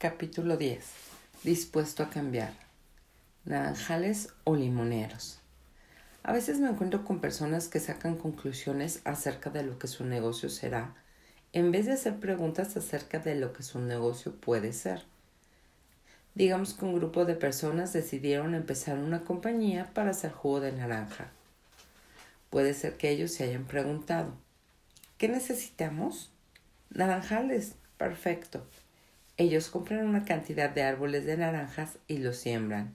Capítulo 10. Dispuesto a cambiar. Naranjales o limoneros. A veces me encuentro con personas que sacan conclusiones acerca de lo que su negocio será, en vez de hacer preguntas acerca de lo que su negocio puede ser. Digamos que un grupo de personas decidieron empezar una compañía para hacer jugo de naranja. Puede ser que ellos se hayan preguntado, ¿qué necesitamos? Naranjales, perfecto. Ellos compran una cantidad de árboles de naranjas y los siembran.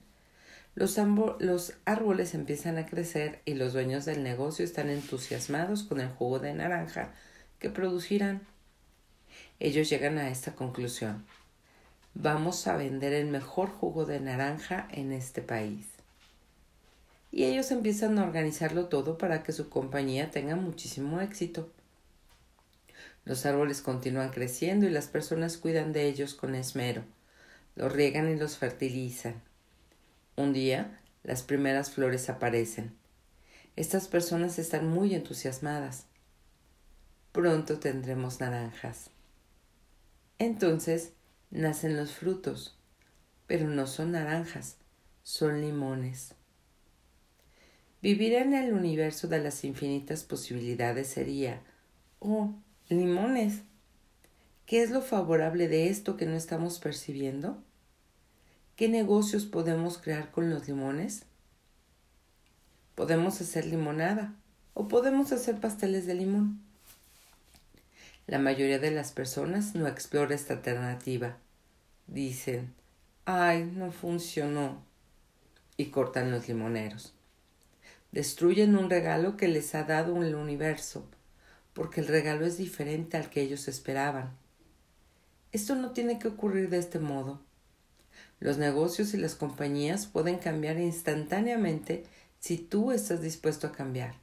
Los, los, árboles empiezan a crecer y los dueños del negocio están entusiasmados con el jugo de naranja que producirán. Ellos llegan a esta conclusión. Vamos a vender el mejor jugo de naranja en este país. Y ellos empiezan a organizarlo todo para que su compañía tenga muchísimo éxito. Los árboles continúan creciendo y las personas cuidan de ellos con esmero. Los riegan y los fertilizan. Un día, las primeras flores aparecen. Estas personas están muy entusiasmadas. Pronto tendremos naranjas. Entonces nacen los frutos, pero no son naranjas, son limones. Vivir en el universo de las infinitas posibilidades sería, oh, limones. ¿Qué es lo favorable de esto que no estamos percibiendo? ¿Qué negocios podemos crear con los limones? Podemos hacer limonada o podemos hacer pasteles de limón. La mayoría de las personas no explora esta alternativa. Dicen, ay, no funcionó. Y cortan los limoneros. Destruyen un regalo que les ha dado el universo porque el regalo es diferente al que ellos esperaban. Esto no tiene que ocurrir de este modo. Los negocios y las compañías pueden cambiar instantáneamente si tú estás dispuesto a cambiar.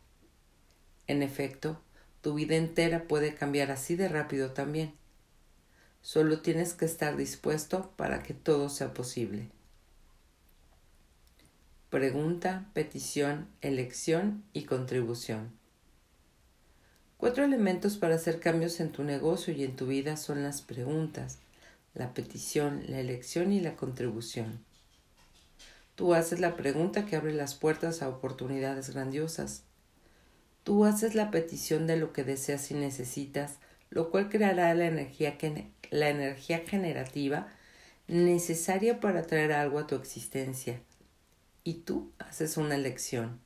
En efecto, tu vida entera puede cambiar así de rápido también. Solo tienes que estar dispuesto para que todo sea posible. Pregunta, petición, elección y contribución. Cuatro elementos para hacer cambios en tu negocio y en tu vida son las preguntas, la petición, la elección y la contribución. Tú haces la pregunta que abre las puertas a oportunidades grandiosas. Tú haces la petición de lo que deseas y necesitas, lo cual creará la energía, la energía generativa necesaria para traer algo a tu existencia. Y tú haces una elección.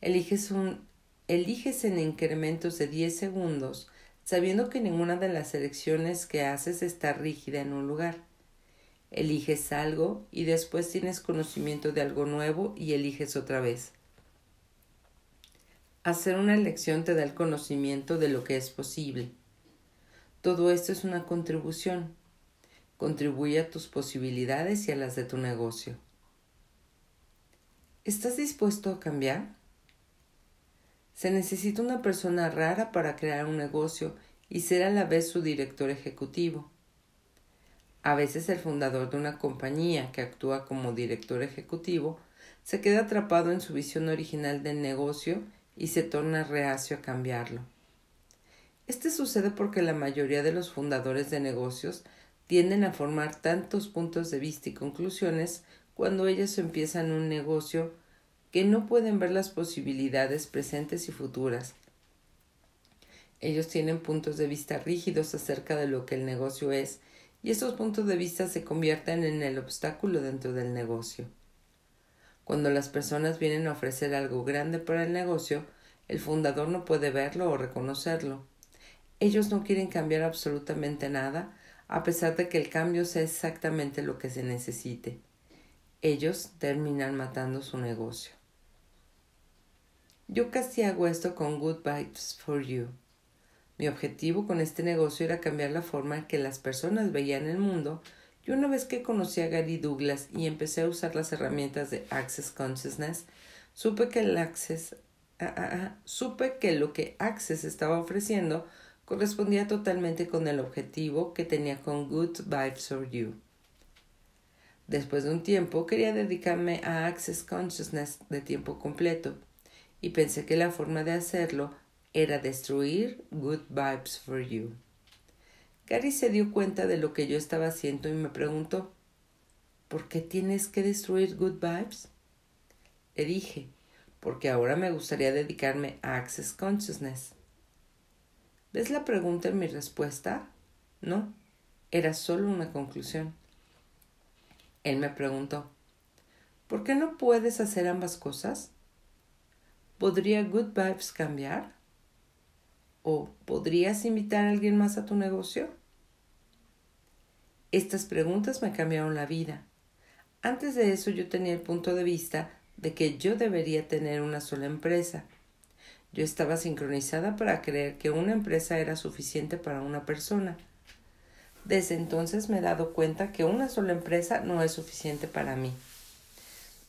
Eliges un eliges en incrementos de 10 segundos, sabiendo que ninguna de las elecciones que haces está rígida en un lugar. Eliges algo y después tienes conocimiento de algo nuevo y eliges otra vez. Hacer una elección te da el conocimiento de lo que es posible. Todo esto es una contribución. Contribuye a tus posibilidades y a las de tu negocio. ¿Estás dispuesto a cambiar? Se necesita una persona rara para crear un negocio y ser a la vez su director ejecutivo. A veces el fundador de una compañía que actúa como director ejecutivo se queda atrapado en su visión original del negocio y se torna reacio a cambiarlo. Este sucede porque la mayoría de los fundadores de negocios tienden a formar tantos puntos de vista y conclusiones cuando ellos empiezan un negocio que no pueden ver las posibilidades presentes y futuras. Ellos tienen puntos de vista rígidos acerca de lo que el negocio es, y estos puntos de vista se convierten en el obstáculo dentro del negocio. Cuando las personas vienen a ofrecer algo grande para el negocio, el fundador no puede verlo o reconocerlo. Ellos no quieren cambiar absolutamente nada, a pesar de que el cambio sea exactamente lo que se necesite. Ellos terminan matando su negocio. Yo casi hago esto con Good Vibes for You. Mi objetivo con este negocio era cambiar la forma en que las personas veían el mundo y una vez que conocí a Gary Douglas y empecé a usar las herramientas de Access Consciousness, supe que el Access ah, ah, ah, supe que lo que Access estaba ofreciendo correspondía totalmente con el objetivo que tenía con Good Vibes for You. Después de un tiempo quería dedicarme a Access Consciousness de tiempo completo y pensé que la forma de hacerlo era destruir Good Vibes for You. Gary se dio cuenta de lo que yo estaba haciendo y me preguntó, ¿por qué tienes que destruir Good Vibes? Le dije, porque ahora me gustaría dedicarme a Access Consciousness. ¿Ves la pregunta en mi respuesta? No, era solo una conclusión. Él me preguntó, ¿por qué no puedes hacer ambas cosas? ¿Podría Good Vibes cambiar? ¿O podrías invitar a alguien más a tu negocio? Estas preguntas me cambiaron la vida. Antes de eso yo tenía el punto de vista de que yo debería tener una sola empresa. Yo estaba sincronizada para creer que una empresa era suficiente para una persona. Desde entonces me he dado cuenta que una sola empresa no es suficiente para mí.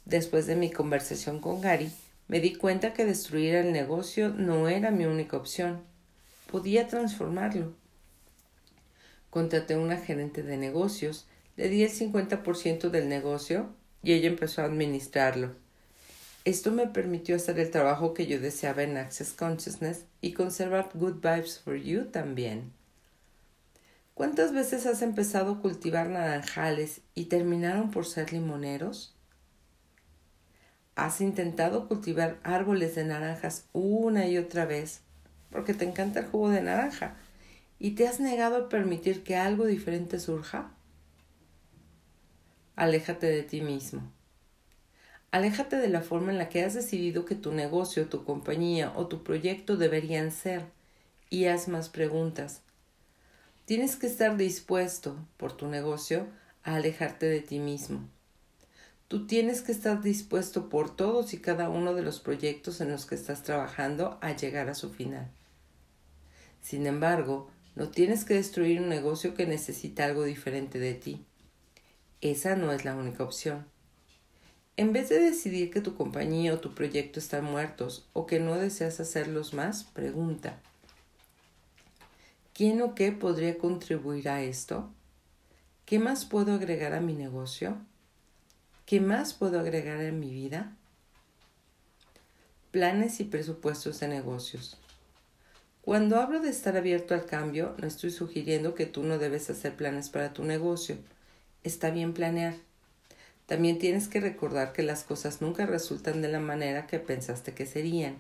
Después de mi conversación con Gary, me di cuenta que destruir el negocio no era mi única opción. Podía transformarlo. Contraté a una gerente de negocios, le di el 50% del negocio y ella empezó a administrarlo. Esto me permitió hacer el trabajo que yo deseaba en Access Consciousness y conservar Good Vibes for You también. ¿Cuántas veces has empezado a cultivar naranjales y terminaron por ser limoneros? ¿Has intentado cultivar árboles de naranjas una y otra vez porque te encanta el jugo de naranja y te has negado a permitir que algo diferente surja? Aléjate de ti mismo. Aléjate de la forma en la que has decidido que tu negocio, tu compañía o tu proyecto deberían ser y haz más preguntas. Tienes que estar dispuesto, por tu negocio, a alejarte de ti mismo. Tú tienes que estar dispuesto por todos y cada uno de los proyectos en los que estás trabajando a llegar a su final. Sin embargo, no tienes que destruir un negocio que necesita algo diferente de ti. Esa no es la única opción. En vez de decidir que tu compañía o tu proyecto están muertos o que no deseas hacerlos más, pregunta, ¿quién o qué podría contribuir a esto? ¿Qué más puedo agregar a mi negocio? ¿Qué más puedo agregar en mi vida? Planes y presupuestos de negocios. Cuando hablo de estar abierto al cambio, no estoy sugiriendo que tú no debes hacer planes para tu negocio. Está bien planear también tienes que recordar que las cosas nunca resultan de la manera que pensaste que serían.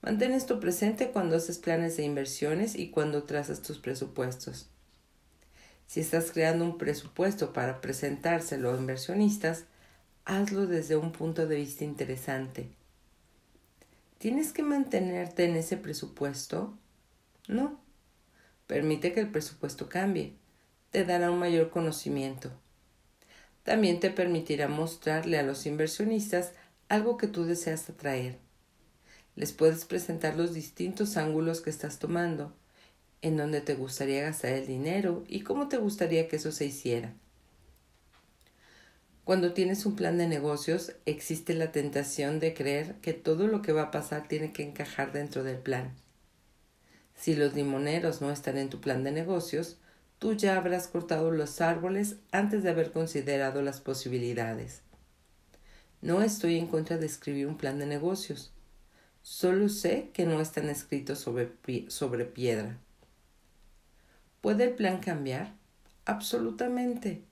Mantén esto presente cuando haces planes de inversiones y cuando trazas tus presupuestos. Si estás creando un presupuesto para presentárselo a inversionistas, hazlo desde un punto de vista interesante. ¿Tienes que mantenerte en ese presupuesto? No. Permite que el presupuesto cambie. Te dará un mayor conocimiento también te permitirá mostrarle a los inversionistas algo que tú deseas atraer. Les puedes presentar los distintos ángulos que estás tomando, en donde te gustaría gastar el dinero y cómo te gustaría que eso se hiciera. Cuando tienes un plan de negocios, existe la tentación de creer que todo lo que va a pasar tiene que encajar dentro del plan. Si los limoneros no están en tu plan de negocios, tú ya habrás cortado los árboles antes de haber considerado las posibilidades. No estoy en contra de escribir un plan de negocios. Solo sé que no están escritos sobre, sobre piedra. ¿Puede el plan cambiar? Absolutamente.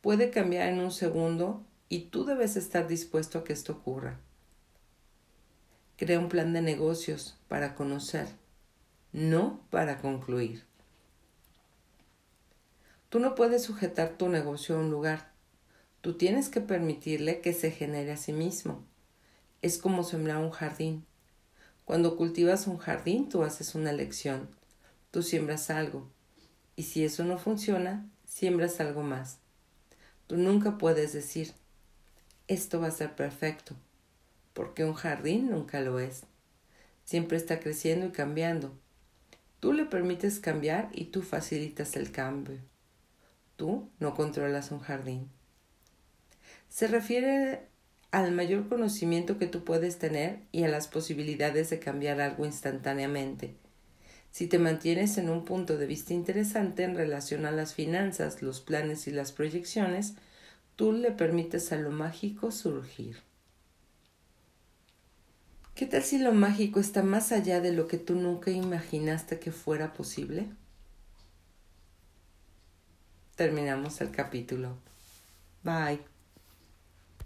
Puede cambiar en un segundo y tú debes estar dispuesto a que esto ocurra. Crea un plan de negocios para conocer, no para concluir. Tú no puedes sujetar tu negocio a un lugar. Tú tienes que permitirle que se genere a sí mismo. Es como sembrar un jardín. Cuando cultivas un jardín, tú haces una elección. Tú siembras algo. Y si eso no funciona, siembras algo más. Tú nunca puedes decir, esto va a ser perfecto, porque un jardín nunca lo es. Siempre está creciendo y cambiando. Tú le permites cambiar y tú facilitas el cambio. Tú no controlas un jardín. Se refiere al mayor conocimiento que tú puedes tener y a las posibilidades de cambiar algo instantáneamente. Si te mantienes en un punto de vista interesante en relación a las finanzas, los planes y las proyecciones, tú le permites a lo mágico surgir. ¿Qué tal si lo mágico está más allá de lo que tú nunca imaginaste que fuera posible? terminamos el capítulo. Bye.